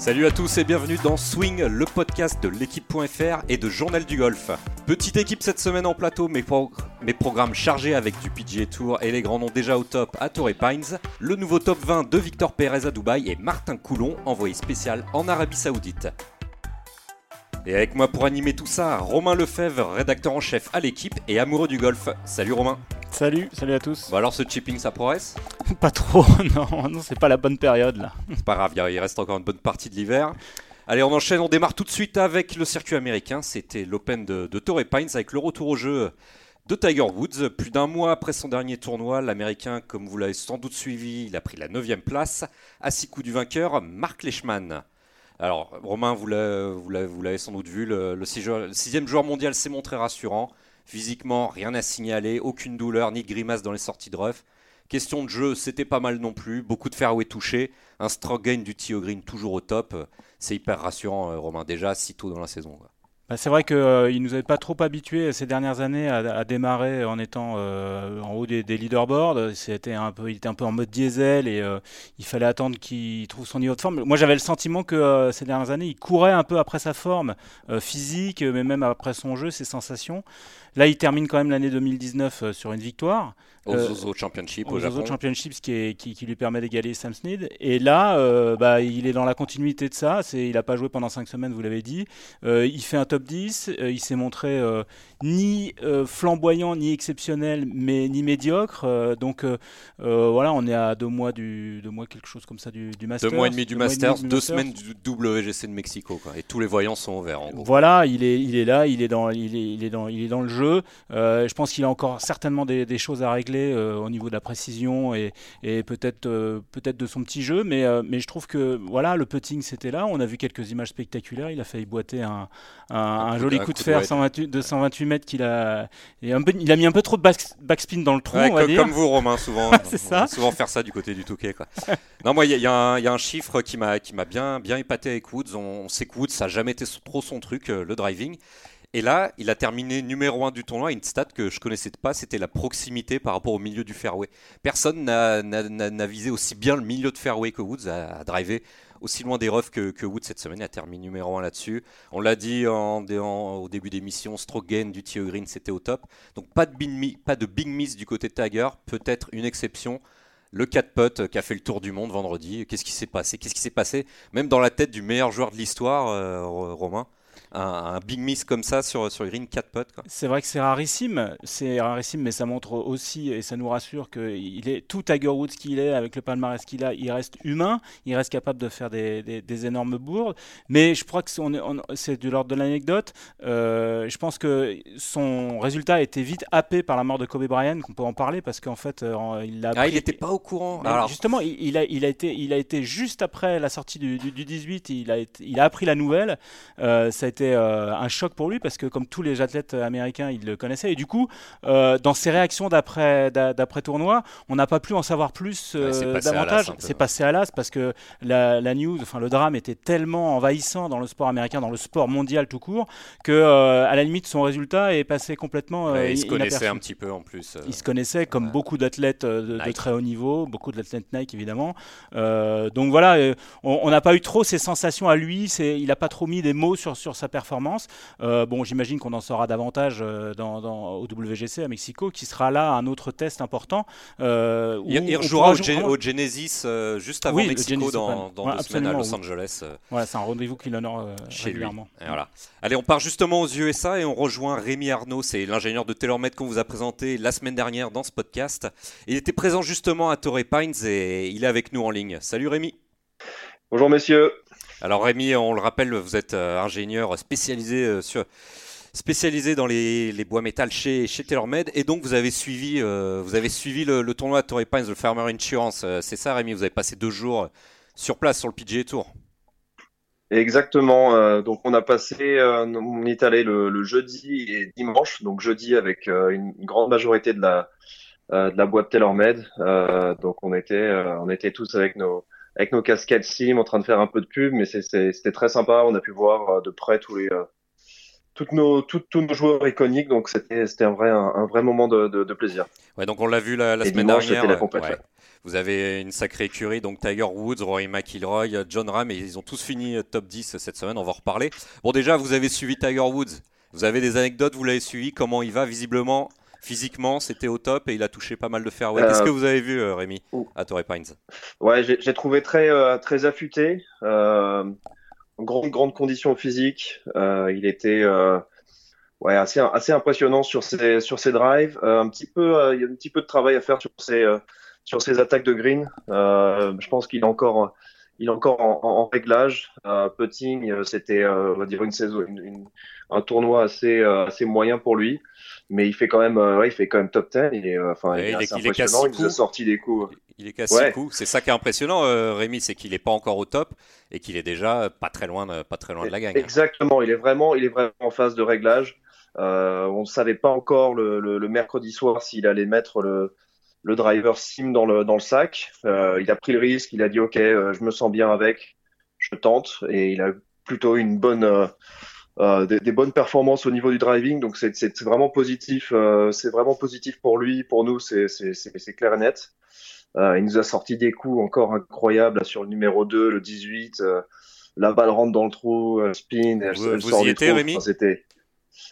Salut à tous et bienvenue dans Swing, le podcast de l'équipe.fr et de Journal du Golf. Petite équipe cette semaine en plateau, mais, mes programmes chargés avec du PGA Tour et les grands noms déjà au top à Torrey Pines, le nouveau top 20 de Victor Perez à Dubaï et Martin Coulon, envoyé spécial en Arabie Saoudite. Et avec moi pour animer tout ça, Romain Lefebvre, rédacteur en chef à l'équipe et amoureux du golf. Salut Romain Salut, salut à tous. Bon alors ce chipping ça progresse Pas trop, non, non c'est pas la bonne période là. C'est pas grave, il reste encore une bonne partie de l'hiver. Allez, on enchaîne, on démarre tout de suite avec le circuit américain. C'était l'Open de, de Torrey Pines avec le retour au jeu de Tiger Woods. Plus d'un mois après son dernier tournoi, l'Américain, comme vous l'avez sans doute suivi, il a pris la 9 place, à 6 coups du vainqueur, Mark Leishman. Alors, Romain, vous l'avez sans doute vu, le, sixième joueur mondial s'est montré rassurant. Physiquement, rien à signaler, aucune douleur ni grimace dans les sorties de rough. Question de jeu, c'était pas mal non plus, beaucoup de fairway touchés, un stroke gain du Tio Green toujours au top. C'est hyper rassurant, euh, Romain, déjà si tôt dans la saison. Bah, c'est vrai qu'il euh, ne nous avait pas trop habitués ces dernières années à, démarrer en étant euh, en haut des, leaderboards. C'était un peu, il était un peu en mode diesel et il fallait attendre qu'il trouve son niveau de forme. Moi, j'avais le sentiment que ces dernières années, il courait un peu après sa forme physique, mais même après son jeu, ses sensations. Là, il termine quand même l'année 2019 sur une victoire. Aux Zozo Championship au Japon. Championships qui, qui, lui permet d'égaler Sam Snead. Et là, bah, il est dans la continuité de ça. il n'a pas joué pendant 5 semaines, vous l'avez dit. il fait un top 10. Euh, il s'est montré euh, ni euh, flamboyant, ni exceptionnel, mais ni médiocre. donc voilà, on est à deux mois, du, deux mois quelque chose comme ça du, du Masters. Deux mois et demi du Masters, deux semaines du WGC de Mexico. Et tous les voyants sont ouverts. En gros. Voilà, il est, il est là, il est dans, il est, il est dans, il est dans le jeu. Je pense qu'il a encore certainement des, des choses à régler au niveau de la précision et, et peut-être peut-être de son petit jeu. Mais, mais je trouve que voilà, le putting c'était là. On a vu quelques images spectaculaires. Il a failli boiter un, un, joli coup de fer 128, de 128 mètres qu'il a. Peu, il a mis un peu trop de backspin dans le trou. on va comme, comme, vous, Romain, souvent. ça. Souvent faire ça du côté du Touquet. Quoi. non, moi, il y, y, a un chiffre qui m'a bien, bien épaté avec Woods. On, sait que Woods, ça n'a jamais été trop son truc, euh, le driving. Et là, il a terminé numéro 1 du tournoi. Une stat que je connaissais pas, c'était la proximité par rapport au milieu du fairway. Personne n'a visé aussi bien le milieu de fairway que Woods à, à driver aussi loin des roughs que, que Wood cette semaine. A terminé numéro 1 là-dessus. On l'a dit au début d'émission, stroke gain du Tio Green, c'était au top. Donc pas de, big, pas de big miss du côté de Tiger. Peut-être une exception. Le 4 putt qui a fait le tour du monde vendredi. Qu'est-ce qui s'est passé? Qu'est-ce qui s'est passé? Même dans la tête du meilleur joueur de l'histoire, euh, Romain un, big miss comme ça sur, sur green 4 potes. C'est vrai que c'est rarissime, c'est rarissime, mais ça montre aussi et ça nous rassure qu'il est tout Tiger Woods qu'il est, avec le palmarès qu'il a, il reste humain, il reste capable de faire des, des, énormes bourdes. Mais je crois que c'est de l'ordre de l'anecdote. Euh, je pense que son résultat a été vite happé par la mort de Kobe Bryant, qu'on peut en parler parce qu'en fait, euh, il a. Ah, il n'était pas au courant. Alors... Justement, il, a, il, a été, il a été juste après la sortie du, du, 18, il a, il a appris la nouvelle. Euh, ça a été euh, un choc pour lui parce que comme tous les athlètes américains, il le connaissait. Et du coup, euh, dans ses réactions d'après d'après tournoi, on n'a pas pu en savoir plus euh, davantage. C'est passé à l'as parce que la, news, enfin le drame était tellement envahissant dans le sport américain, dans le sport mondial tout court, que à la limite son résultat est passé complètement. il se connaissait un petit peu en plus. Il se connaissait comme beaucoup d'athlètes de, très haut niveau, beaucoup d'athlètes Nike évidemment. donc voilà, on n'a pas eu trop ces sensations à lui. Il n'a pas trop mis des mots sur, sur sa performance. Euh, bon, j'imagine qu'on en saura davantage euh, dans, au WGC à Mexico, qui sera là un autre test important. Euh, il, rejouera au, Genesis juste avant Mexico dans, deux semaines à Los Angeles. Voilà, c'est un rendez-vous qu'il honore régulièrement. Voilà. Allez, on part justement aux USA et on rejoint Rémi Arnaud, c'est l'ingénieur de TaylorMade qu'on vous a présenté la semaine dernière dans ce podcast. Il était présent justement à Torrey Pines et il est avec nous en ligne. Salut Rémi. Bonjour messieurs. Alors Rémi, on le rappelle, vous êtes euh, ingénieur spécialisé euh, dans les, bois métal chez, chez et donc vous avez suivi, euh, vous avez suivi le, tournoi de Torrey Pines, le Farmer Insurance. c'est ça Rémi, vous avez passé deux jours sur place sur le PGA Tour. Exactement. donc on a passé, on est allé le, jeudi et dimanche. Donc jeudi avec une grande majorité de la boîte TaylorMade. donc on était on était tous avec nos avec nos casquettes SIM en train de faire un peu de pub, mais c'était très sympa. On a pu voir euh, de près tous les, euh, toutes nos, tous nos joueurs iconiques, donc c'était un vrai, un, vrai moment de, de, plaisir. Ouais, donc on l'a vu la, semaine dernière. La Vous avez une sacrée écurie, donc Tiger Woods, Rory McIlroy, John Ram, et ils ont tous fini top 10 cette semaine, on va en reparler. Bon déjà, vous avez suivi Tiger Woods, vous avez des anecdotes, vous l'avez suivi, comment il va visiblement physiquement, c'était au top et il a touché pas mal de fairway. Qu'est-ce euh, que vous avez vu, euh, Rémi, à Torrey Pines? Ouais, j'ai trouvé très, euh, très affûté. en grande, grande condition physique. il était ouais, assez, assez impressionnant sur ses, sur ses drives. un petit peu, il y a un petit peu de travail à faire sur ses, sur ses attaques de green. je pense qu'il est encore il est encore en, réglage. putting, c'était, on va dire, une saison, un tournoi assez, assez moyen pour lui mais il fait quand même, euh, ouais, il fait quand même top 10. Il est, euh, enfin, il, est, impressionnant. Il nous a sorti des coups. Il est cassé coups. C'est ça qui est impressionnant, euh, Rémi, c'est qu'il n'est pas encore au top et qu'il est déjà pas très loin, de, pas très loin de la gagne. Exactement. Il est vraiment, il est vraiment en phase de réglage. on ne savait pas encore le, le, mercredi soir s'il allait mettre le, le driver sim dans le, dans le sac. il a pris le risque. Il a dit OK, je me sens bien avec. Je tente et il a plutôt une bonne euh, des, bonnes performances au niveau du driving, donc c'est vraiment positif. Euh, c'est vraiment positif pour lui, pour nous, c'est clair et net. Euh, il nous a sorti des coups encore incroyables sur le numéro 2, le 18. la balle rentre dans le trou, spin, elle, vous, sort y étiez, Rémi C'était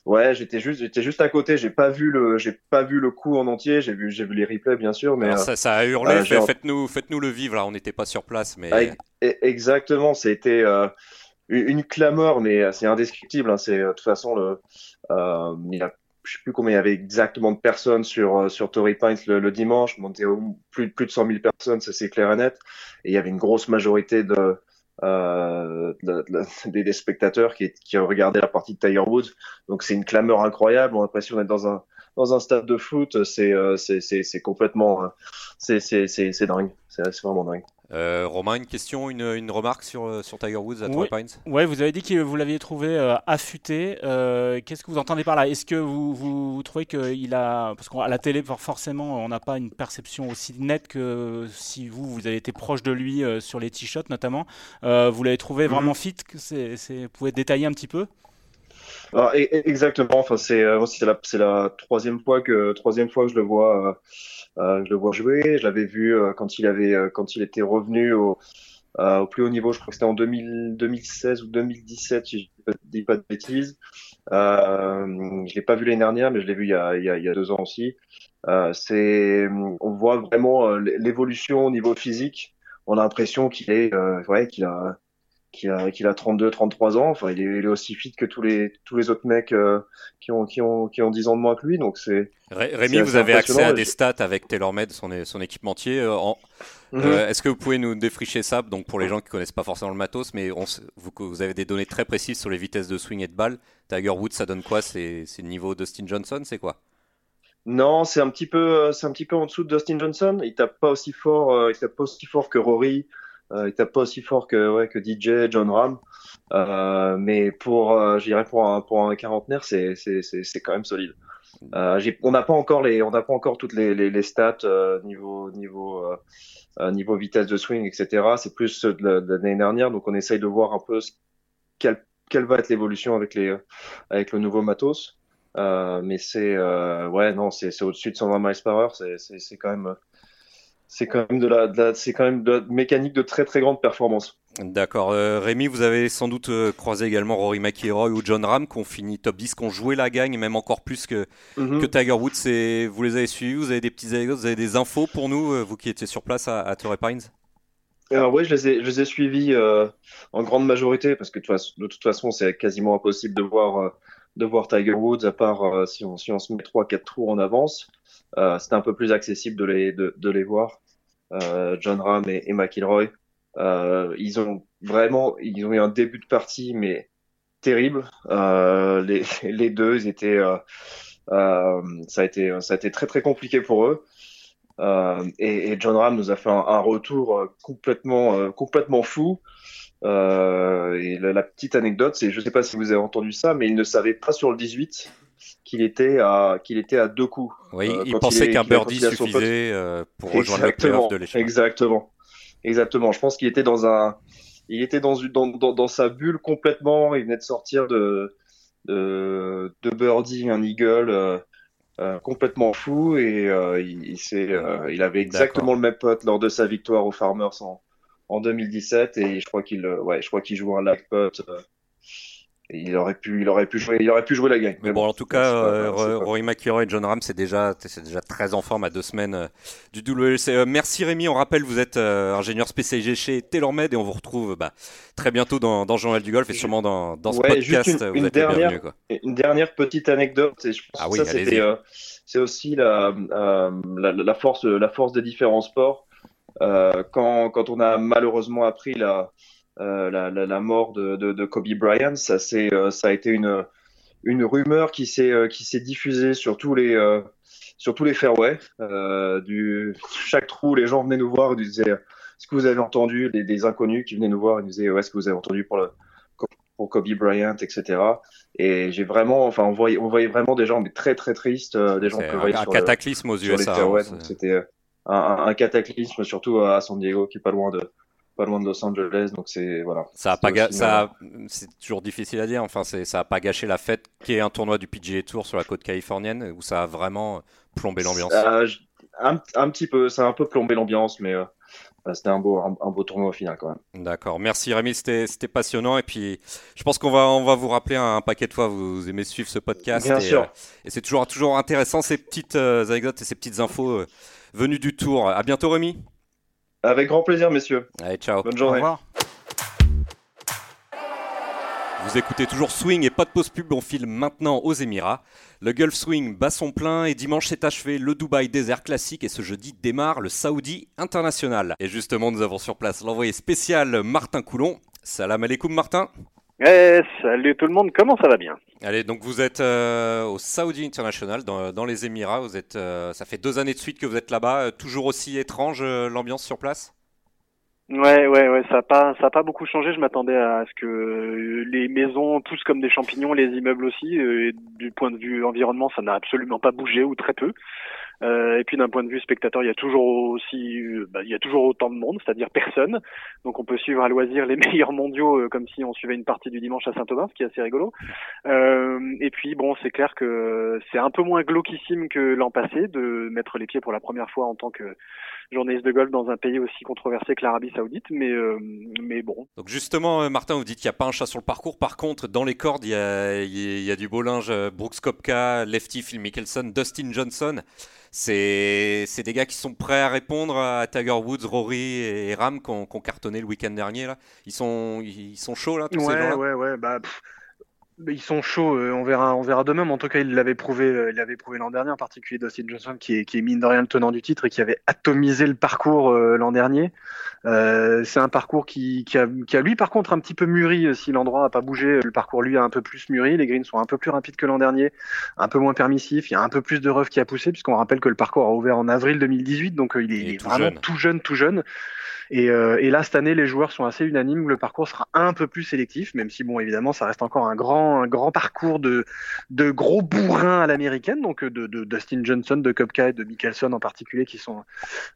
Ouais, j'étais juste, j'étais juste à côté. J'ai pas vu le, j'ai pas vu le coup en entier. J'ai vu, j'ai vu les replays bien sûr, mais ça, ça, a hurlé. faites-nous, faites-nous le vivre. Là, on n'était pas sur place, mais exactement. C'était, une clameur, mais euh, c'est indescriptible. Hein. C'est euh, de toute façon le, euh, il a, je sais plus combien il y avait exactement de personnes sur euh, sur Tory Pines le, dimanche. Monté plus plus de 100 000 personnes, ça c'est clair et net. Et il y avait une grosse majorité de euh, des, des, spectateurs qui, qui regardaient la partie de Tiger Woods. Donc c'est une clameur incroyable. On a l'impression d'être dans un dans un stade de foot. C'est c'est c'est complètement c'est c'est c'est dingue. C'est vraiment dingue. Euh, Romain, une question, une, une remarque sur, euh, sur Tiger Woods à oui. Pines Ouais, vous avez dit que vous l'aviez trouvé euh, affûté. Qu'est-ce que vous entendez par là? Est-ce que vous, vous, trouvez qu'il a. Parce qu'à la télé, forcément, on n'a pas une perception aussi nette que si vous, vous avez été proche de lui sur les t-shots notamment. vous l'avez trouvé mhm. vraiment fit? Vous pouvez détailler un petit peu? Alors, e-, exactement. Enfin, c'est, c'est, la, la troisième fois, que, troisième fois que je le vois euh, je le vois jouer. Je l'avais vu euh, quand il avait euh, quand il était revenu au, au plus haut niveau. Je crois que c'était en 2000, 2016 ou 2017, si je dis pas de bêtises. Euh, je l'ai pas vu l'année dernière, mais je l'ai vu il y, a, il, y a, il y a deux ans aussi. Euh, on voit vraiment l'évolution au niveau physique. On a l'impression qu'il est, euh, ouais, qu'il a, qu'il a, qu'il a 32, 33 ans. Enfin, il est, il est, aussi fit que tous les, tous les autres mecs euh, qui, ont, qui, ont, qui ont 10 ans de moins que lui. Donc c'est. Rémi, vous avez accès à des stats avec TaylorMade, son, son équipementier. Euh, en... Mhm. Euh, est-ce que vous pouvez nous défricher ça Donc pour les gens qui connaissent pas forcément le matos, mais on, vous, vous, avez des données très précises sur les vitesses de swing et de balle. Tiger Woods, ça donne quoi? C'est le niveau Dustin Johnson, c'est quoi? Non, c'est un petit peu, c'est un petit peu en dessous de Dustin Johnson. Il tape pas aussi fort, il tape pas aussi fort que Rory. Euh, il tape pas aussi fort que, ouais, que DJ, John Ram. Euh, mais pour, euh, je dirais pour un, pour un quarantenaire, c'est, c'est, c'est, c'est quand même solide. Euh, on n'a pas encore les, on n'a pas encore toutes les, les, les stats euh, niveau, niveau, euh, niveau vitesse de swing, etc. C'est plus de, l'année dernière, donc on essaye de voir un peu quelle, quelle va être l'évolution avec les, avec le nouveau matos. mais c'est, ouais, non, c'est, c'est au-dessus de 120 miles par heure. C'est, c'est, c'est quand même, c'est quand même de la, c'est quand même de la mécanique de très très grande performance. D'accord. Euh, Rémi, vous avez sans doute euh, croisé également Rory McIlroy ou John Ram qui ont fini top 10, qui ont joué la gagne, même encore plus que, mhm. que Tiger Woods. Vous les avez suivis, vous avez des petites anecdotes, vous avez des infos pour nous, euh, vous qui étiez sur place à, Torrey Pines? Alors oui, je les ai, je les ai suivis en grande majorité parce que de toute façon, c'est quasiment impossible de voir, de voir Tiger Woods à part si, on, si on se met 3-4 tours en avance. Euh, c'était un peu plus accessible de les, de, de les voir. Euh, John Ram et, et McIlroy. Euh, ils ont vraiment, ils ont eu un début de partie, mais terrible. Euh, les, les deux, ils étaient, euh, euh, ça a été, ça a été très très compliqué pour eux. Euh, et, et, John Ram nous a fait un, un retour complètement, complètement fou. et la, petite anecdote, c'est, je sais pas si vous avez entendu ça, mais il ne savait pas sur le 18 qu'il était à qu'il était à deux coups. Oui, euh, il pensait qu'un birdie suffisait euh, pour rejoindre le playoff de l'échec. Exactement, exactement. Je pense qu'il était dans un, il était dans, dans, dans, dans, sa bulle complètement. Il venait de sortir de deux birdies, un eagle. complètement fou et il, il, avait exactement le même pote lors de sa victoire aux Farmers en, en 2017 et je crois qu'il ouais, je crois qu'il joue un lag putt il aurait pu, il aurait pu jouer, il aurait pu jouer la game. Mais, bon, en tout cas, euh, Rory McIlroy et John Ram, c'est déjà, c'est déjà très en forme à deux semaines euh, du WLC. Euh, merci Rémi. On rappelle, vous êtes ingénieur spécialisé chez TaylorMade et on vous retrouve bah, très bientôt dans, dans Journal du Golf et sûrement dans, dans ce podcast. Une, vous dernière, quoi. une dernière petite anecdote. Et je pense ah oui, ça, c'était, c'est aussi la, la, la, force, la force des différents sports. quand, quand on a malheureusement appris la euh, la, la, la, mort de, de, de, Kobe Bryant, ça, c'est, euh, ça a été une, une rumeur qui s'est, euh, qui s'est diffusée sur tous les, sur tous les fairways. du, chaque trou, les gens venaient nous voir et nous disaient Est-ce que vous avez entendu? Des, des inconnus qui venaient nous voir et nous disaient ouais, Est-ce que vous avez entendu pour, le, pour Kobe Bryant, etc. Et j'ai vraiment, enfin, on voyait, on voyait vraiment des gens mais très très tristes, des gens qui un, un cataclysme aux USA. Hein, c'était un, un, cataclysme, surtout à San Diego, qui est pas loin de, pas loin de Los Angeles, donc c'est voilà. Ça a pas ça, c'est toujours difficile à dire. Enfin, c'est ça a pas gâché la fête qui est un tournoi du PGA Tour sur la côte californienne où ça a vraiment plombé l'ambiance. un, un, petit peu, ça a un peu plombé l'ambiance, mais euh, c'était un beau, un, beau tournoi au final quand même. D'accord, merci Rémi, c'était passionnant et puis je pense qu'on va, on va vous rappeler un, paquet de fois. Vous, aimez suivre ce podcast Bien et, sûr. Euh, et c'est toujours, toujours intéressant ces petites euh, anecdotes et ces petites infos venues du tour. À bientôt Rémi. Avec grand plaisir, messieurs. Allez, ciao. Bonne journée. Au revoir. Vous écoutez toujours Swing et pas de pause pub, on filme maintenant aux Émirats. Le Gulf Swing bat son plein et dimanche s'est achevé le Dubai Desert Classic et ce jeudi démarre le Saudi International. Et justement, nous avons sur place l'envoyé spécial Martin Coulon. Salam alaikum Martin. Eh, salut tout le monde, comment ça va bien? Allez, donc vous êtes euh, au Saudi International, dans, les Émirats. Vous êtes, euh, ça fait deux années de suite que vous êtes là-bas. Euh, toujours aussi étrange l'ambiance sur place? Ouais, ouais, ouais, ça n'a pas, ça a pas beaucoup changé. Je m'attendais à ce que les maisons poussent comme des champignons, les immeubles aussi. Et du point de vue environnement, ça n'a absolument pas bougé ou très peu. Euh, et puis d'un point de vue spectateur, il y a toujours aussi, euh, bah, il y a toujours autant de monde, c'est-à-dire personne. Donc on peut suivre à loisir les meilleurs mondiaux euh, comme si on suivait une partie du dimanche à Saint-Thomas, ce qui est assez rigolo. Euh, et puis bon, c'est clair que c'est un peu moins glauquissime que l'an passé de mettre les pieds pour la première fois en tant que journaliste de golf dans un pays aussi controversé que l'Arabie Saoudite, mais mais bon. Donc justement, Martin, vous dites qu'il n'y a pas un chat sur le parcours. Par contre, dans les cordes, il y a, il y a du beau linge. Brooks Kopka, Lefty, Phil Mickelson, Dustin Johnson c'est des gars qui sont prêts à répondre à Tiger Woods, Rory et Ram qui ont, cartonné le week-end dernier. Là. Ils, sont, ils sont chauds là, tous ouais, ces gens-là Ouais, ouais, bah, ils sont chauds, euh, on verra, on verra demain. Mais en tout cas, il l'avait prouvé, euh, il l'avait prouvé l'an dernier, en particulier Dustin Johnson, qui est, qui est mine de rien le tenant du titre et qui avait atomisé le parcours euh, l'an dernier. c'est un parcours qui, qui, a, qui, a, lui, par contre, un petit peu mûri. Si l'endroit n'a pas bougé, le parcours lui a un peu plus mûri. Les greens sont un peu plus rapides que l'an dernier, un peu moins permissifs. Il y a un peu plus de rough qui a poussé, puisqu'on rappelle que le parcours a ouvert en avril 2018, donc il est, il est vraiment tout jeune, tout jeune. Et, euh, et, là, cette année, les joueurs sont assez unanimes. Le parcours sera un peu plus sélectif, même si, bon, évidemment, ça reste encore un grand, un grand parcours de, de gros bourrins à l'américaine, donc de, de, Dustin Johnson, de Kopka et de Mickelson en particulier, qui sont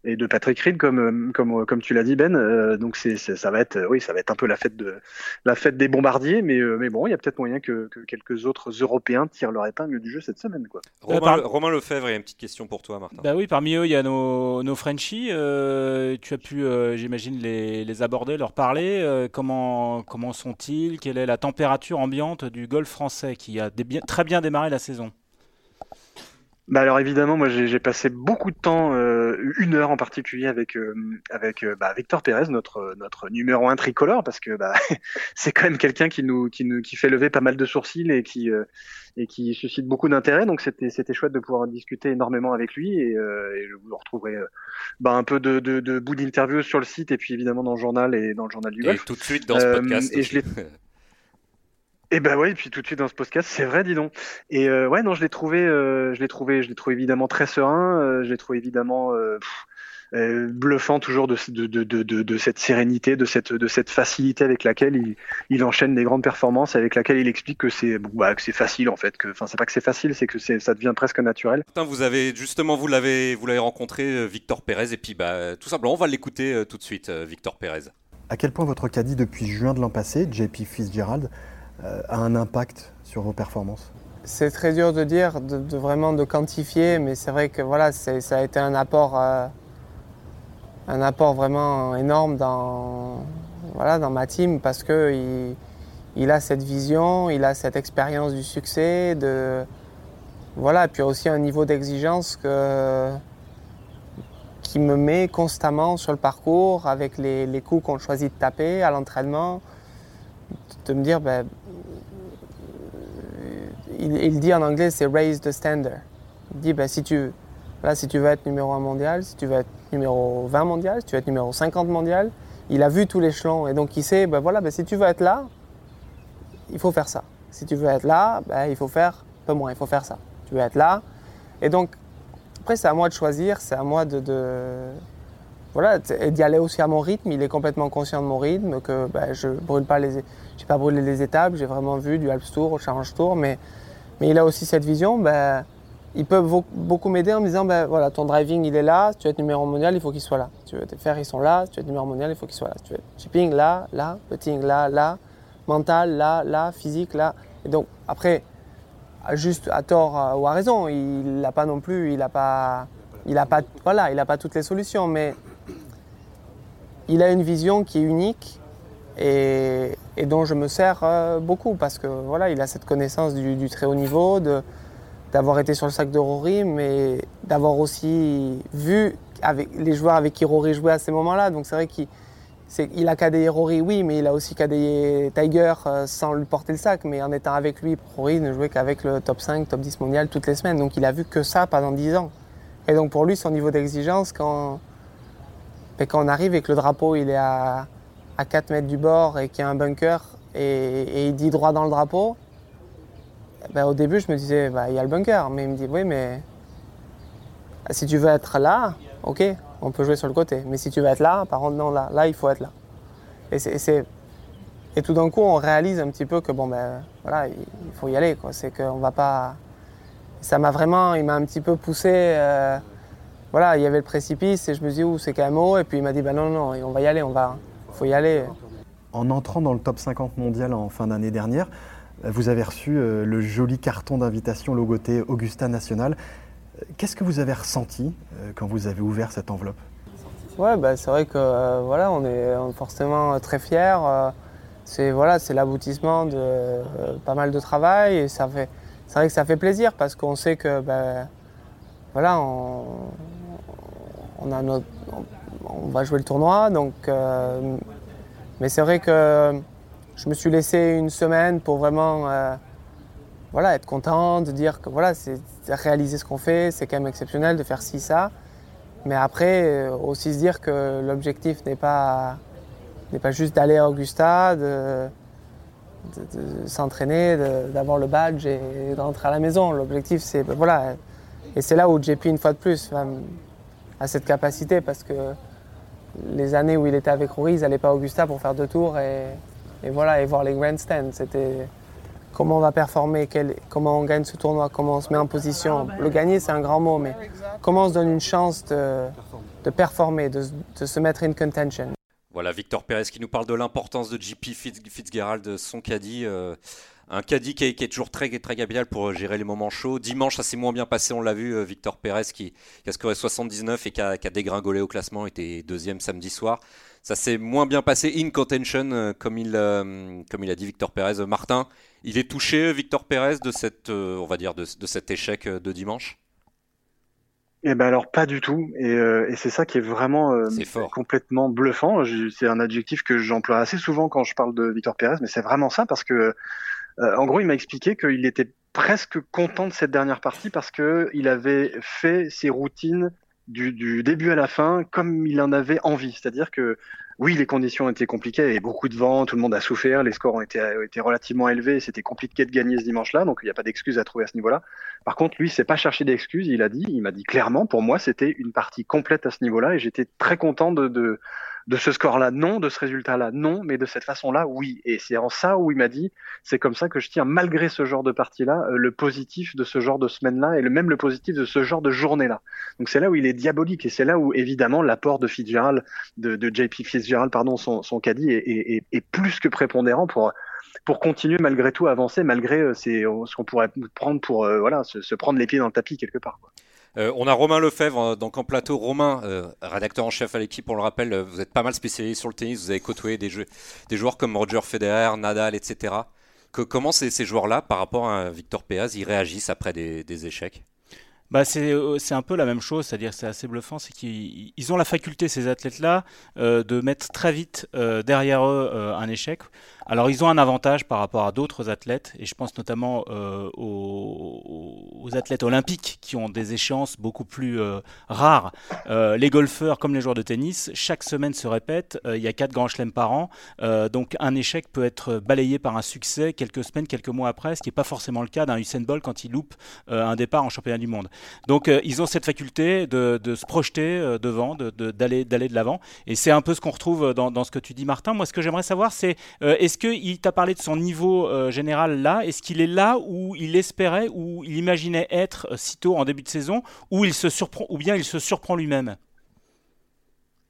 et de Patrick Reed, comme, comme, comme tu l'as dit, Ben. Euh, donc, c'est, ça va être, oui, ça va être un peu la fête de, la fête des bombardiers, mais, euh, mais bon, il y a peut-être moyen que, que, quelques autres Européens tirent leur épingle du jeu cette semaine, quoi. Romain, Romain Lefebvre, il y a une petite question pour toi, Martin. Bah oui, parmi eux, il y a nos, nos Frenchies. tu as pu j'imagine, les, aborder, leur parler. Euh, comment, comment sont-ils Quelle est la température ambiante du golf français qui a très bien démarré la saison? Bah alors évidemment, moi j'ai passé beaucoup de temps, euh, une heure en particulier avec euh, avec bah, Victor Pérez, notre notre numéro un tricolore, parce que bah, c'est quand même quelqu'un qui nous qui nous qui fait lever pas mal de sourcils et qui et qui suscite beaucoup d'intérêt. Donc c'était c'était chouette de pouvoir discuter énormément avec lui et, euh, et je vous retrouverai euh, bah, un peu de, de, de bout d'interview sur le site et puis évidemment dans le journal et dans le journal du golf. Et tout de suite dans ce euh, podcast. et je Et ben ouais, et puis tout de suite dans ce podcast, c'est vrai, dis donc. Et euh, ouais, non, je l'ai trouvé, euh, je l'ai trouvé, je l'ai trouvé évidemment très serein. Euh, je l'ai trouvé évidemment pff, euh, bluffant toujours de, de, de, de, cette sérénité, de cette, de cette facilité avec laquelle il, il enchaîne des grandes performances, avec laquelle il explique que c'est bah, que c'est facile en fait. Enfin, c'est pas que c'est facile, c'est que ça devient presque naturel. Vous avez justement, vous l'avez, vous l'avez rencontré, Victor Pérez, et puis bah, tout simplement, on va l'écouter euh, tout de suite, Victor Pérez. À quel point votre caddie depuis juin de l'an passé, JP Fitzgerald, a un impact sur vos performances. C'est très dur de dire, de, vraiment de quantifier, mais c'est vrai que voilà, ça a été un apport, un apport vraiment énorme dans, voilà, dans ma team parce qu'il il a cette vision, il a cette expérience du succès, de, voilà, puis aussi un niveau d'exigence que, qui me met constamment sur le parcours avec les, coups qu'on choisit de taper à l'entraînement, de me dire, ben, il, dit en anglais, c'est raise the standard. Il dit, ben, si, tu, là, si tu veux être numéro 1 mondial, si tu veux être numéro 20 mondial, si tu veux être numéro 50 mondial, il a vu tout l'échelon et donc il sait, ben voilà, ben, si tu veux être là, il faut faire ça. Si tu veux être là, ben, il faut faire un peu moins, il faut faire ça. Tu veux être là. Et donc, après, c'est à moi de choisir, c'est à moi de, voilà, d'y aller aussi à mon rythme. Il est complètement conscient de mon rythme, que ben, je brûle pas les, j'ai pas brûlé les étapes, j'ai vraiment vu du Alps Tour au Challenge Tour, mais, mais il a aussi cette vision. Ben, il peut beaucoup m'aider en me disant, ben, voilà, ton driving il est là, si tu veux être numéro mondial, il faut qu'il soit là. Tu veux te faire, ils sont là, si tu veux être numéro mondial, il faut qu'il soit là. Si tu veux chipping là, là, putting là, là, mental là, là, physique là. Et donc après, juste à tort ou à raison, il n'a pas non plus, il n'a pas, il a pas, voilà, il a pas toutes les solutions, mais il a une vision qui est unique et, dont je me sers euh, beaucoup parce que voilà, il a cette connaissance du, très haut niveau, d'avoir été sur le sac de Rory, mais d'avoir aussi vu avec les joueurs avec qui Rory jouait à ces moments-là. Donc c'est vrai qu'il il a cadé Rory, oui, mais il a aussi cadé Tiger euh, sans lui porter le sac. Mais en étant avec lui, Rory ne jouait qu'avec le top 5, top 10 mondial toutes les semaines. Donc il a vu que ça pendant 10 ans. Et donc pour lui, son niveau d'exigence, quand, ben, quand on arrive et que le drapeau il est à, à 4 mètres du bord et qu'il y a un bunker et, il dit droit dans le drapeau, ben, au début je me disais, ben, il y a le bunker. Mais il me dit, oui, mais si tu veux être là, ok, on peut jouer sur le côté. Mais si tu veux être là, par contre, non, là, là il faut être là. Et, c'est, et tout d'un coup, on réalise un petit peu que bon, ben voilà, il, faut y aller. Quoi. C'est qu'on va pas. Ça m'a vraiment, il m'a un petit peu poussé. Euh, voilà, il y avait le précipice et je me dis, où c'est quand même haut. Et puis il m'a dit, ben non, non, on va y aller, on va, faut y aller. En entrant dans le top 50 mondial en fin d'année dernière, vous avez reçu euh, le joli carton d'invitation logoté Augusta National. Qu'est-ce que vous avez ressenti euh, quand vous avez ouvert cette enveloppe? Ouais, bah, c'est vrai que euh, voilà, on est, forcément très fiers. Euh, c'est voilà, c'est l'aboutissement de pas mal de travail et ça fait, c'est vrai que ça fait plaisir parce qu'on sait que bah, voilà, on, on, a notre, on, va jouer le tournoi, donc. mais c'est vrai que je me suis laissé une semaine pour vraiment voilà, être content, de dire que voilà, c'est réaliser ce qu'on fait, c'est quand même exceptionnel de faire ci, ça. Mais après, euh, aussi se dire que l'objectif n'est pas, n'est pas juste d'aller à Augusta, de, s'entraîner, d'avoir le badge et, de rentrer à la maison. L'objectif, c'est. Voilà. Et c'est là où JP, une fois de plus, a cette capacité parce que les années où il était avec Rory, ils n'allaient pas à Augusta pour faire deux tours et, voilà, et voir les grandstands. C'était comment on va performer, comment on gagne ce tournoi, comment on se met en position. Le gagner, c'est un grand mot, mais comment on se donne une chance de, performer, de, se mettre in contention. Voilà, Victor Pérez qui nous parle de l'importance de JP Fitzgerald, son caddie. Euh, un caddie qui est, toujours très, très gabial pour gérer les moments chauds. Dimanche, ça s'est moins bien passé, on l'a vu. Euh, Victor Pérez qui, a scoré 79 et qui a, qui a, dégringolé au classement, était deuxième samedi soir. Ça s'est moins bien passé in contention, euh, comme il, euh, comme il a dit Victor Pérez. Martin, il est touché, Victor Pérez, de, cette, euh, on va dire, de, cet échec de dimanche? Eh ben alors pas du tout, et, c'est ça qui est vraiment complètement bluffant. C'est un adjectif que j'emploie assez souvent quand je parle de Victor Pérez, mais c'est vraiment ça parce que, en gros, il m'a expliqué qu'il était presque content de cette dernière partie parce que il avait fait ses routines du, début à la fin comme il en avait envie. C'est-à-dire que oui, les conditions étaient compliquées, il y avait beaucoup de vent, tout le monde a souffert, les scores ont été, été relativement élevés, c'était compliqué de gagner ce dimanche-là, donc il n'y a pas d'excuses à trouver à ce niveau-là. Par contre, lui, c'est pas cherché d'excuses, il a dit, il m'a dit clairement, pour moi, c'était une partie complète à ce niveau-là, et j'étais très content de, de, de ce score-là, non, de ce résultat-là, non, mais de cette façon-là, oui. Et c'est en ça où il m'a dit, c'est comme ça que je tiens, malgré ce genre de partie-là, euh, le positif de ce genre de semaine-là et le même le positif de ce genre de journée-là. Donc c'est là où il est diabolique et c'est là où évidemment l'apport de Fitzgerald, de, JP Fitzgerald, pardon, son, caddie est, plus que prépondérant pour pour continuer malgré tout à avancer, malgré ce qu'on pourrait prendre pour voilà, se, prendre les pieds dans le tapis quelque part. On a Romain Lefebvre donc en plateau. Romain, rédacteur en chef à l'équipe, on le rappelle, vous êtes pas mal spécialisé sur le tennis, vous avez côtoyé des, des joueurs comme Roger Federer, Nadal, etc. Que, comment ces, joueurs-là, par rapport à Victor Péaz, ils réagissent après des échecs? Bah euh, c'est un peu la même chose, c'est-à-dire c'est assez bluffant, c'est qu'ils ont la faculté, ces athlètes-là, euh, de mettre très vite euh, derrière eux un échec. Alors ils ont un avantage par rapport à d'autres athlètes, et je pense notamment aux, athlètes olympiques qui ont des échéances beaucoup plus rares. les golfeurs, comme les joueurs de tennis, chaque semaine se répète, il y a quatre grands chelems par an, donc un échec peut être balayé par un succès quelques semaines, quelques mois après, ce qui n'est pas forcément le cas d'un Usain Bolt quand il loupe un départ en championnat du monde. Donc euh, ils ont cette faculté de, se projeter euh, devant, d'aller de, de l'avant. Et c'est un peu ce qu'on retrouve dans, ce que tu dis, Martin. Moi, ce que j'aimerais savoir, c'est euh, est-ce qu'il t'a parlé de son niveau général là? Est-ce qu'il est là où il espérait, où il imaginait être si tôt en début de saison, ou, il se surprend, ou bien il se surprend lui-même?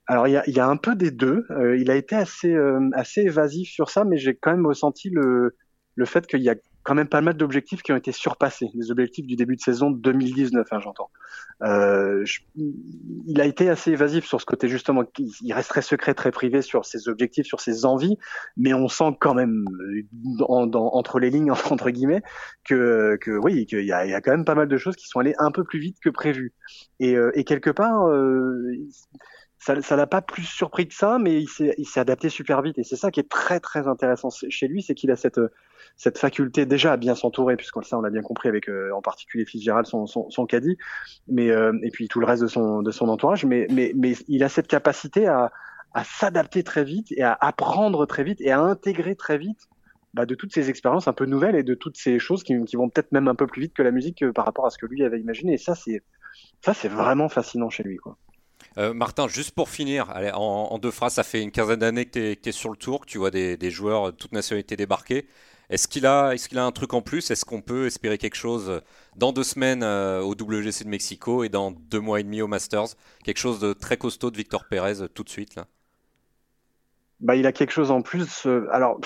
Alors il y a, un peu des deux. il a été assez assez évasif sur ça, mais j'ai quand même ressenti le le fait qu'il y a quand même pas mal d'objectifs qui ont été surpassés, des objectifs du début de saison 2019, hein, j'entends. Euh, il a été assez évasif sur ce côté justement, il resterait secret, très privé sur ses objectifs, sur ses envies, mais on sent quand même euh, entre les lignes entre guillemets que, que oui, qu'il y y a quand même pas mal de choses qui sont allées un peu plus vite que prévu. Et, euh, et quelque part, euh, ça ça l'a pas plus surpris que ça, mais il s'est, adapté super vite. Et c'est ça qui est très très intéressant chez lui, c'est qu'il a cette cette faculté déjà à bien s'entourer, puisqu'on ça on l'a bien compris avec euh, en particulier Fitzgerald, son, son, son caddie, mais euh, et puis tout le reste de son de son entourage, mais mais mais il a cette capacité à à s'adapter très vite et à apprendre très vite et à intégrer très vite bah, de toutes ces expériences un peu nouvelles et de toutes ces choses qui, qui vont peut-être même un peu plus vite que la musique euh, par rapport à ce que lui avait imaginé. Et ça, c'est ça, c'est vraiment fascinant chez lui, quoi. Euh, Martin, juste pour finir, en, deux phrases, ça fait une quinzaine d'années que tu es, sur le tour, que tu vois des, joueurs de toute nationalité débarquer. Est-ce qu'il a, est qu'il a un truc en plus? Est-ce qu'on peut espérer quelque chose dans deux semaines euh, au WGC de Mexico et dans deux mois et demi au Masters? Quelque chose de très costaud de Victor Pérez euh, tout de suite bah, il a quelque chose en plus. alors,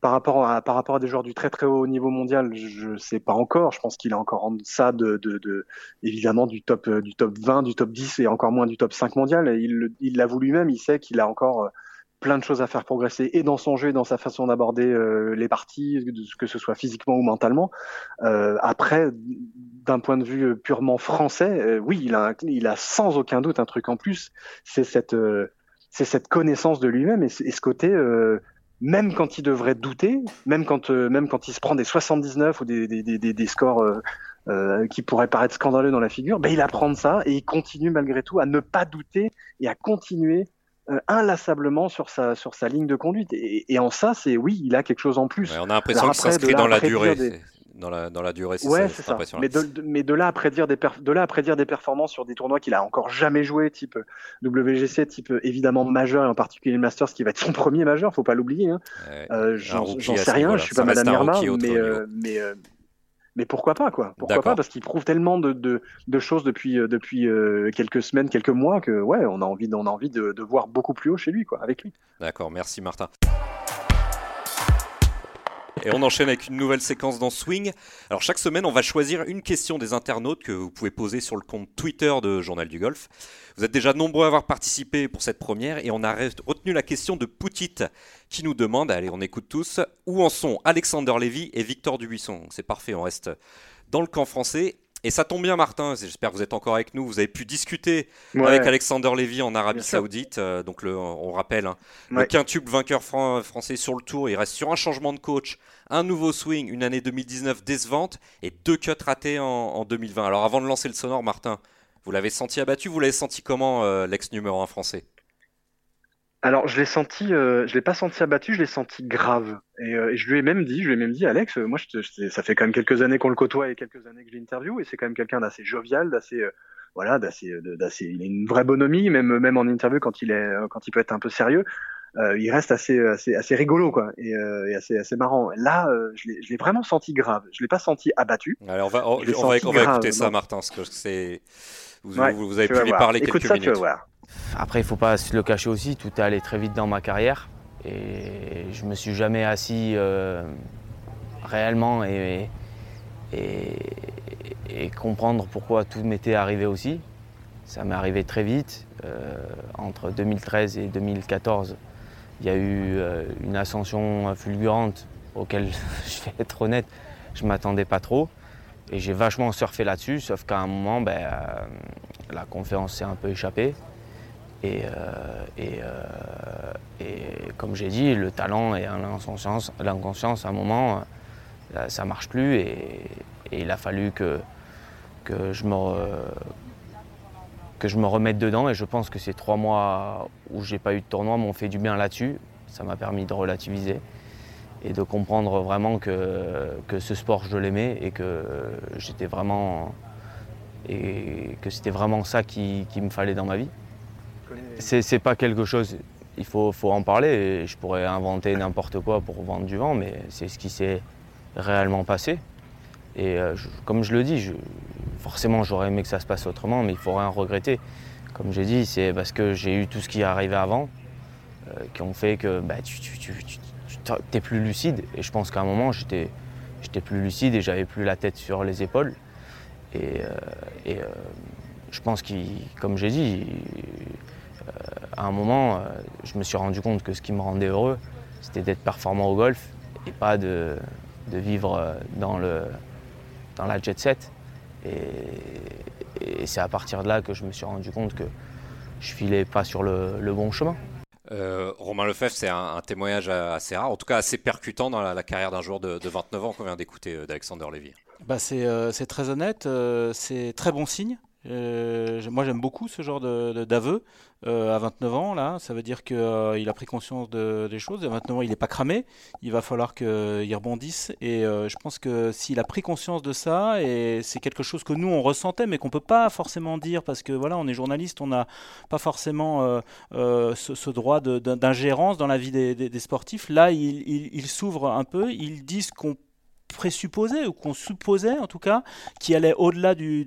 par rapport à par rapport à des joueurs du très très haut niveau mondial, je sais pas encore. Je pense qu'il est encore en deçà de, de, de, évidemment du top du top 20, du top 10 et encore moins du top 5 mondial. Il il l'avoue lui-même. Il sait qu'il a encore plein de choses à faire progresser et dans son jeu et dans sa façon d'aborder euh, les parties, que ce soit physiquement ou mentalement. Euh, après, d'un point de vue purement français, euh, oui, il a, il a sans aucun doute un truc en plus. C'est cette c'est cette connaissance de lui-même et, ce côté même quand il devrait douter, même quand, euh, même quand il se prend des 79 ou des, des, des, des scores euh, euh, qui pourraient paraître scandaleux dans la figure, ben il apprend de ça et il continue malgré tout à ne pas douter et à continuer euh, inlassablement sur sa, sur sa ligne de conduite. Et, et en ça, c'est oui, il a quelque chose en plus. on a l'impression qu'il s'inscrit dans la durée. Dans la, dans la durée, c'est ouais, ça. Mais de, mais de là à prédire des de là à prédire des performances sur des tournois qu'il a encore jamais joué, type WGC, type évidemment majeur et en particulier le Masters, qui va être son premier majeur, faut pas l'oublier. Hein. euh, J'en sais rien, je suis pas Madame Irma, mais, euh, mais, euh, mais pourquoi pas quoi Pourquoi pas Parce qu'il prouve tellement de, de, de, choses depuis euh, depuis euh, quelques semaines, quelques mois que ouais, on a envie, on a envie de, de voir beaucoup plus haut chez lui quoi, avec lui. D'accord, merci Martin. Et on enchaîne avec une nouvelle séquence dans Swing. Alors chaque semaine, on va choisir une question des internautes que vous pouvez poser sur le compte Twitter de Journal du Golf. Vous êtes déjà nombreux à avoir participé pour cette première et on a retenu la question de Poutit qui nous demande, allez on écoute tous, où en sont Alexander Lévy et Victor Dubuisson? C'est parfait, on reste dans le camp français. Et ça tombe bien, Martin. J'espère que vous êtes encore avec nous. Vous avez pu discuter avec Alexander Lévy en Arabie Saoudite. Euh, donc, le, on rappelle, hein, le quintuple vainqueur français sur le tour. Il reste sur un changement de coach, un nouveau swing, une année 2019 décevante et deux cuts ratés en, 2020. Alors, avant de lancer le sonore, Martin, vous l'avez senti abattu Vous l'avez senti comment, euh, l'ex numéro 1 français? Alors je l'ai senti, euh, je l'ai pas senti abattu, je l'ai senti grave. Et, euh, je lui ai même dit, je lui ai même dit, Alex, euh, moi je ça fait quand même quelques années qu'on le côtoie et quelques années que je l'interview et c'est quand même quelqu'un d'assez jovial, d'assez voilà, d'assez, d'assez, il a une vraie bonhomie, même même en interview quand il est, quand il peut être un peu sérieux, il reste assez assez assez rigolo quoi et, assez assez marrant. Là, je l'ai, je l'ai vraiment senti grave. Je l'ai pas senti abattu. Alors on va on, va, écouter ça, Martin, parce que c'est vous, vous, avez pu lui parler Écoute quelques ça, minutes. Tu vas voir. Après, il faut pas se le cacher aussi, tout est allé très vite dans ma carrière. Et je me suis jamais assis réellement et, comprendre pourquoi tout m'était arrivé aussi. Ça m'est arrivé très vite. entre 2013 et 2014, il y a eu une ascension fulgurante auquel, je vais être honnête, je ne m'attendais pas trop. Et j'ai vachement surfé là-dessus, sauf qu'à un moment, ben, euh, la confiance s'est un peu échappée. Et, euh, euh, et, comme j'ai dit, le talent et l'inconscience, à un moment, ça ne marche plus. Et, il a fallu que, que, je me que je me remette dedans. Et je pense que ces trois mois où j'ai pas eu de tournoi m'ont fait du bien là-dessus. Ça m'a permis de relativiser et de comprendre vraiment que, que ce sport je l'aimais et que j'étais vraiment et que c'était vraiment ça qui, qui, me fallait dans ma vie. C'est pas quelque chose, il faut, en parler je pourrais inventer n'importe quoi pour vendre du vent, mais c'est ce qui s'est réellement passé. Et euh, comme je le dis, forcément j'aurais aimé que ça se passe autrement, mais il faut rien regretter. Comme j'ai dit, c'est parce que j'ai eu tout ce qui est arrivé avant euh, qui ont fait que bah, tu, tu, es plus lucide. Et je pense qu'à un moment, j'étais plus lucide et j'avais plus la tête sur les épaules. Et, euh, je pense que, comme j'ai dit, à un moment, je me suis rendu compte que ce qui me rendait heureux, c'était d'être performant au golf et pas de, de vivre dans, le, dans la jet set. Et, et c'est à partir de là que je me suis rendu compte que je filais pas sur le, le bon chemin. Euh, Romain Lefebvre, c'est un, témoignage assez rare, en tout cas assez percutant dans la, carrière d'un joueur de, 29 ans qu'on vient d'écouter euh, d'Alexander Lévy. Bah euh, c'est très honnête, c'est très bon signe. Euh, moi, j'aime beaucoup ce genre d'aveu. Euh, à 29 ans, là, ça veut dire qu'il euh, a pris conscience de, des choses. À 29 ans, il n'est pas cramé. Il va falloir qu'il rebondisse. Et je pense que s'il a pris conscience de ça, et c'est quelque chose que nous, on ressentait, mais qu'on ne peut pas forcément dire, parce que voilà, on est journaliste, on n'a pas forcément ce, droit d'ingérence dans la vie des, sportifs. Là, il, il, il s'ouvre un peu. Ils disent qu'on présupposé ou qu'on supposait en tout cas qui allait au-delà du,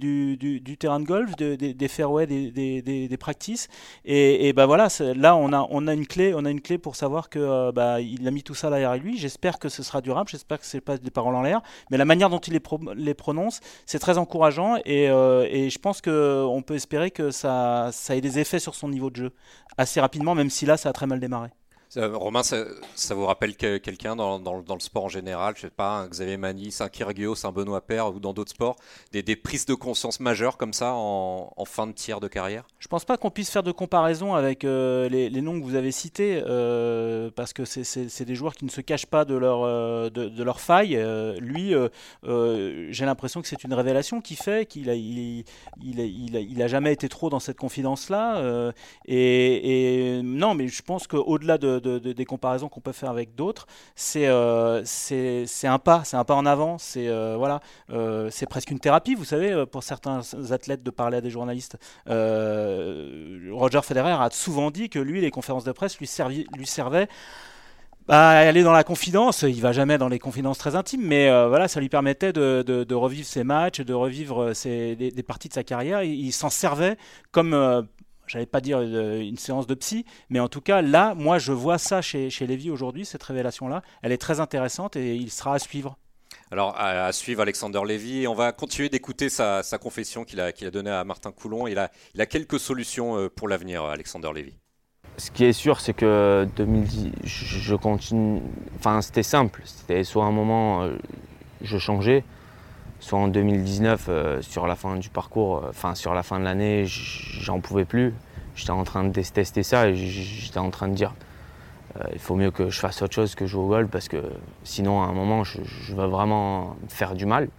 terrain de golf, des fairways, des, des, practices. Et, ben voilà, là on a, on a une clé, on a une clé pour savoir que euh, bah, il a mis tout ça derrière lui. J'espère que ce sera durable, j'espère que c'est pas des paroles en l'air, mais la manière dont il les, les prononce, c'est très encourageant et, euh, et je pense qu'on peut espérer que ça, ça ait des effets sur son niveau de jeu assez rapidement, même si là ça a très mal démarré. Romain, ça, vous rappelle quelqu'un dans, le sport en général Je sais pas, un Xavier Manis, un Kyrgios, un Benoît Paire ou dans d'autres sports, des, prises de conscience majeures comme ça en, fin de tiers de carrière? Je pense pas qu'on puisse faire de comparaison avec euh, les, noms que vous avez cités, euh, parce que c'est des joueurs qui ne se cachent pas de leur, euh, de, leur faille. lui, j'ai l'impression que c'est une révélation qui fait qu'il a, jamais été trop dans cette confidence-là. Et, non, mais je pense qu'au-delà de des comparaisons qu'on peut faire avec d'autres, c'est euh, un pas, c'est un pas en avant, c'est euh, voilà, euh, presque une thérapie, vous savez, pour certains athlètes de parler à des journalistes. Roger Federer a souvent dit que lui, les conférences de presse lui, lui servaient bah, aller dans la confidence, il va jamais dans les confidences très intimes, mais voilà, ça lui permettait de, revivre ses matchs, de revivre des, parties de sa carrière. Il s'en servait comme j'allais pas dire euh, une, séance de psy, mais en tout cas, là, moi, je vois ça chez, chez Lévy aujourd'hui, cette révélation-là. Elle est très intéressante et il sera à suivre. Alors, à, suivre Alexander Lévy, on va continuer d'écouter sa, confession qu'il a, qu'il a donnée à Martin Coulon. Il a, il a quelques solutions euh, pour l'avenir, Alexander Lévy. Ce qui est sûr, c'est que 2010, je continue. Enfin, c'était simple. C'était soit un moment, euh, je changeais, soit en 2019, euh, sur la fin du parcours, euh, enfin sur la fin de l'année, j'en pouvais plus. J'étais en train de tester ça et j'étais en train de dire euh, il faut mieux que je fasse autre chose que jouer au golf parce que sinon à un moment je, je vais vraiment faire du mal.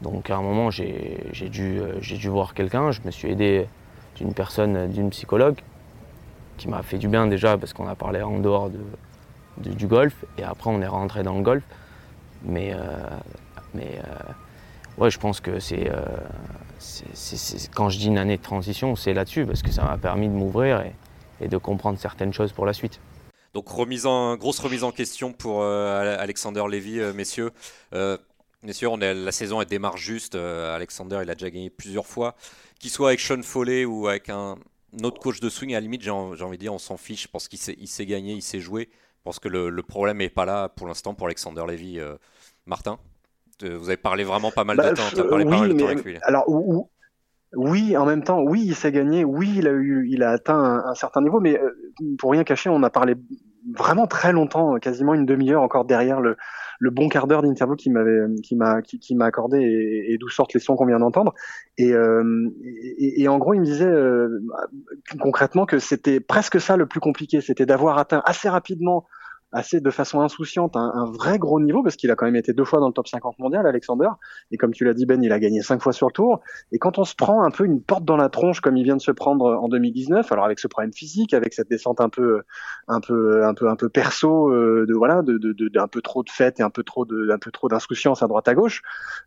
Donc à un moment j'ai dû, dû voir quelqu'un, je me suis aidé d'une personne, d'une psychologue qui m'a fait du bien déjà parce qu'on a parlé en dehors de, du golf et après on est rentré dans le golf. Mais mais euh, ouais, je pense que euh, c'est, quand je dis une année de transition, c'est là-dessus parce que ça m'a permis de m'ouvrir et, de comprendre certaines choses pour la suite. Donc remise en, grosse remise en question pour euh, Alexander Lévy, messieurs. messieurs, on est, la saison elle démarre juste. Alexander, il a déjà gagné plusieurs fois. Qu'il soit avec Sean Foley ou avec un, notre coach de swing, à la limite, j'ai envie de dire, on s'en fiche. Je pense qu'il sait gagner, il sait jouer. Je pense que le, problème n'est pas là pour l'instant pour Alexander. Euh, Martin, vous avez parlé vraiment pas mal de bah, temps. As parlé pas mal de temps avec lui. Alors, oui, en même temps, oui, il s'est gagné. Oui, il a eu, il a atteint un, certain niveau, mais euh, pour rien cacher, on a parlé vraiment très longtemps, quasiment une demi-heure encore derrière le, le bon quart d'heure d'interview qui m'avait qui m'a qui, m'a accordé et, d'où sortent les sons qu'on vient d'entendre et, euh, et, et, en gros il me disait euh, concrètement que c'était presque ça le plus compliqué c'était d'avoir atteint assez rapidement assez de façon insouciante un, un vrai gros niveau parce qu'il a quand même été deux fois dans le top 50 mondial, Alexander. Et comme tu l'as dit Ben, il a gagné cinq fois sur le tour. Et quand on se prend un peu une porte dans la tronche comme il vient de se prendre en 2019, alors avec ce problème physique, avec cette descente un peu, un peu, un peu, un peu perso, euh, de voilà, de, de, de, peu trop de fêtes et un peu trop de, un peu trop d'insouciance à droite à gauche,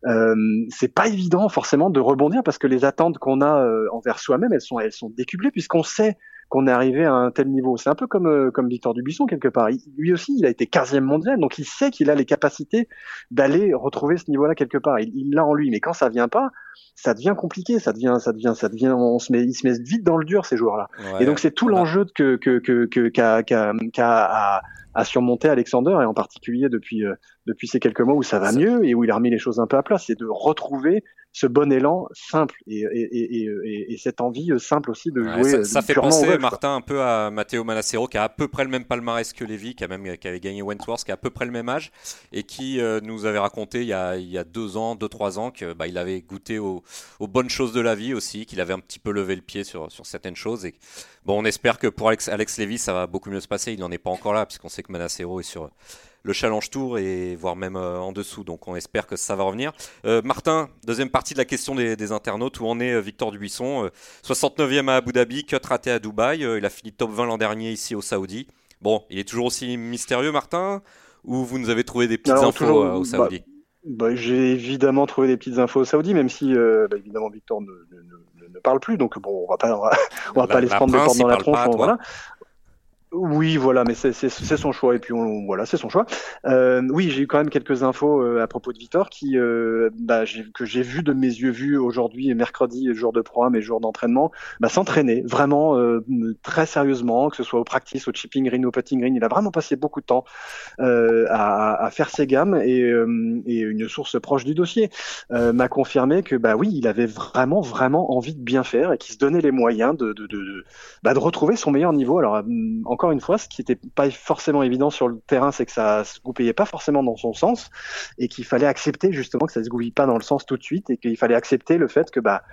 euh, c'est pas évident forcément de rebondir parce que les attentes qu'on a euh, envers soi-même, elles sont, elles sont décuplées puisqu'on sait qu'on est arrivé à un tel niveau. C'est un peu comme euh, comme Victor Dubuisson quelque part. lui aussi, il a été 15e mondial, donc il sait qu'il a les capacités d'aller retrouver ce niveau-là quelque part. Il l'a en lui, mais quand ça vient pas, ça devient compliqué, ça devient ça devient ça devient on se met ils se mettent vite dans le dur ces joueurs-là. et donc c'est tout l'enjeu que que que que qu'a qu'a qu'a à surmonter Alexander et en particulier depuis euh, depuis ces quelques mois où ça va mieux et où il a remis les choses un peu à plat, c'est de retrouver ce bon élan simple et, et, et, et, cette envie simple aussi de jouer. ça, ça fait penser, Martin, un peu à Matteo Manassero, qui a à peu près le même palmarès que Lévy, qui, a même, qui avait gagné Wentworth, qui a à peu près le même âge, et qui euh, nous avait raconté il y, a, il y a deux ans, deux, trois ans, qu'il bah, avait goûté aux, aux, bonnes choses de la vie aussi, qu'il avait un petit peu levé le pied sur, sur certaines choses. Et bon, on espère que pour Alex, Alex Lévy, ça va beaucoup mieux se passer. Il n'en est pas encore là, puisqu'on sait que Manassero est sur le Challenge Tour et voire même euh, en dessous. Donc on espère que ça va revenir. Euh, Martin, deuxième partie de la question des, internautes, où en est euh, Victor Dubuisson 69e à Abu Dhabi, cut raté à Dubaï. il a fini top 20 l'an dernier ici au Saoudi. Bon, il est toujours aussi mystérieux, Martin Ou vous nous avez trouvé des petites infos au bah, Saoudi bah, J'ai évidemment trouvé des petites infos au Saoudi, même si bah, évidemment Victor ne, parle plus. Donc bon, on va pas, on va, pas les prendre portes dans la tronche. voilà. Oui, voilà, mais c'est son choix et puis on, voilà, c'est son choix. Euh, oui, j'ai eu quand même quelques infos euh, à propos de Victor qui euh, bah, que j'ai vu de mes yeux vus aujourd'hui mercredi, jour de programme et jour d'entraînement, bah, s'entraîner vraiment euh, très sérieusement, que ce soit au practice, au chipping green, au putting green. Il a vraiment passé beaucoup de temps euh, à, à, faire ses gammes et, et, une source proche du dossier m'a confirmé que bah oui, il avait vraiment vraiment envie de bien faire et qu'il se donnait les moyens de de, de, bah, de retrouver son meilleur niveau. Alors encore encore une fois, ce qui n'était pas forcément évident sur le terrain, c'est que ça se goupillait pas forcément dans son sens et qu'il fallait accepter justement que ça se goupille pas dans le sens tout de suite et qu'il fallait accepter le fait que bah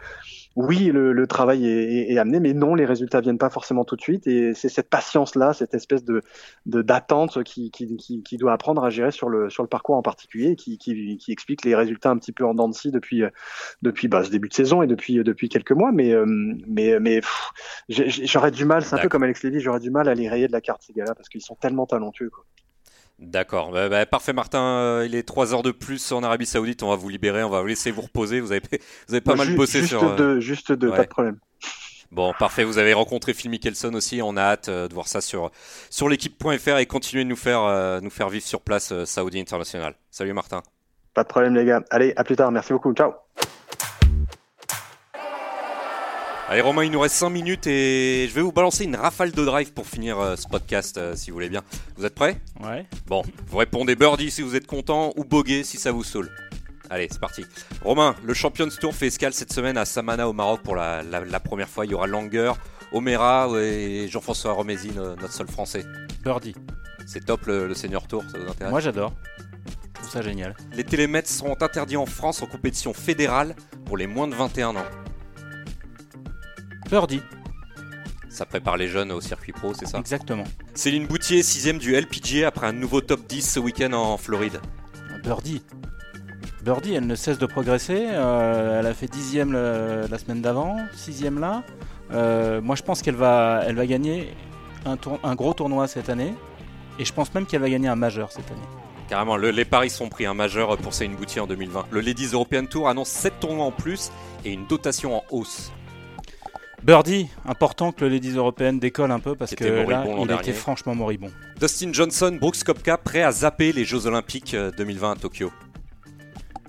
oui, le, travail est, amené, mais non, les résultats viennent pas forcément tout de suite. Et c'est cette patience-là, cette espèce de d'attente qui, qui, doit apprendre à gérer sur le sur le parcours en particulier, qui, qui, explique les résultats un petit peu en dents de scie depuis depuis bah, ce début de saison et depuis depuis quelques mois. Mais euh, mais mais j'aurais du mal, c'est un peu comme Alex Levy, j'aurais du mal à les rayer de la carte ces gars-là parce qu'ils sont tellement talentueux. Quoi. D'accord, bah, bah, parfait Martin, euh, il est 3 heures de plus en Arabie Saoudite, on va vous libérer, on va vous laisser vous reposer, vous avez, vous avez pas mal bossé juste sur... De, juste de, pas de problème. Bon, parfait, vous avez rencontré Phil Mickelson aussi, on a hâte euh, de voir ça sur, sur l'équipe.fr et continuer de nous faire, euh, nous faire vivre sur place Saoudi International. Salut Martin. Pas de problème les gars, allez, à plus tard, merci beaucoup, ciao. Allez Romain, il nous reste 5 minutes et je vais vous balancer une rafale de drive pour finir euh, ce podcast euh, si vous voulez bien. Vous êtes prêts? Ouais. Bon, vous répondez birdie si vous êtes content ou bogey si ça vous saoule. Allez, c'est parti. Romain, le Champions Tour fait escale cette semaine à Samana au Maroc pour la, première fois. Il y aura Langer, Omera et Jean-François Romézy, notre seul français. Birdie. C'est top le, Senior Tour, ça vous intéresse? Moi j'adore. Je trouve ça génial. Les télémètres seront interdits en France en compétition fédérale pour les moins de 21 ans. Birdie. Ça prépare les jeunes au circuit pro, c'est ça Exactement. Céline Boutier, 6 du LPGA après un nouveau top 10 ce week-end en Floride. Birdie. Birdie, elle ne cesse de progresser. Euh, elle a fait dixième la semaine d'avant, sixième là. Euh, moi, je pense qu'elle va, elle va gagner un, un, gros tournoi cette année. Et je pense même qu'elle va gagner un majeur cette année. Carrément, les paris sont pris un majeur pour Céline Boutier en 2020. Le Ladies European Tour annonce 7 tournois en plus et une dotation en hausse. Birdie, important que le Ladies européenne décolle un peu parce que là, il était franchement moribond. Dustin Johnson, Brooks Kopka, prêt à zapper les Jeux Olympiques 2020 euh, à Tokyo.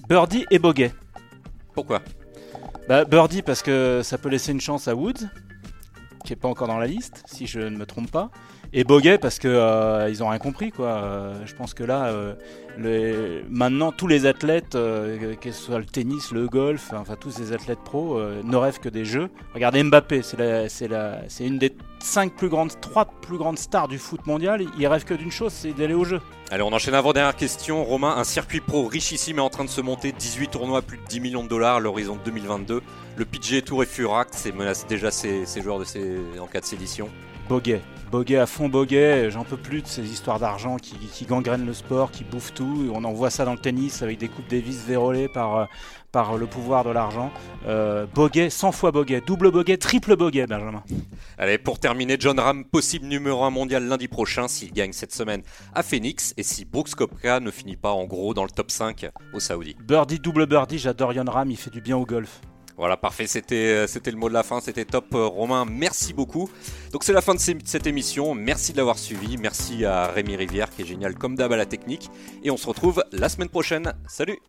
Birdie et Boguet. Pourquoi? Bah, Birdie parce que ça peut laisser une chance à Woods, qui est pas encore dans la liste, si je ne me trompe pas. Et Boguet parce que euh, ils ont rien compris quoi. Euh, je pense que là, euh, maintenant tous les athlètes, euh, que ce soit le tennis, le golf, enfin tous ces athlètes pro, ne rêvent que des jeux. Regardez Mbappé, c'est la, c'est la, c'est une des cinq plus grandes, trois plus grandes stars du foot mondial. Il rêve que d'une chose, c'est d'aller au jeu. Allez, on enchaîne avant dernière question. Romain, un circuit pro richissime est en train de se monter. 18 tournois, plus de 10 millions de dollars à l'horizon 2022. Le PGA Tour et Furac, c'est menace déjà ces, ces joueurs de en cas de sédition. Boguet. Boguet à fond Boguet, j'en peux plus de ces histoires d'argent qui, qui gangrènent le sport, qui bouffent tout. On en voit ça dans le tennis avec des coupes Davis vérolées par, euh, par le pouvoir de l'argent. Euh, Boguet, 100 fois Boguet, double Boguet, triple Boguet, Benjamin. Allez, pour terminer, John Ram, possible numéro 1 mondial lundi prochain s'il gagne cette semaine à Phoenix et si Brooks Koepka ne finit pas en gros dans le top 5 au Saoudi. Birdie, double birdie, j'adore Yon Ram, il fait du bien au golf. Voilà, parfait, c'était euh, c'était le mot de la fin, c'était top. Euh, Romain, merci beaucoup. Donc c'est la fin de cette émission, merci de l'avoir suivi, merci à Rémi Rivière qui est génial comme d'hab à la technique, et on se retrouve la semaine prochaine. Salut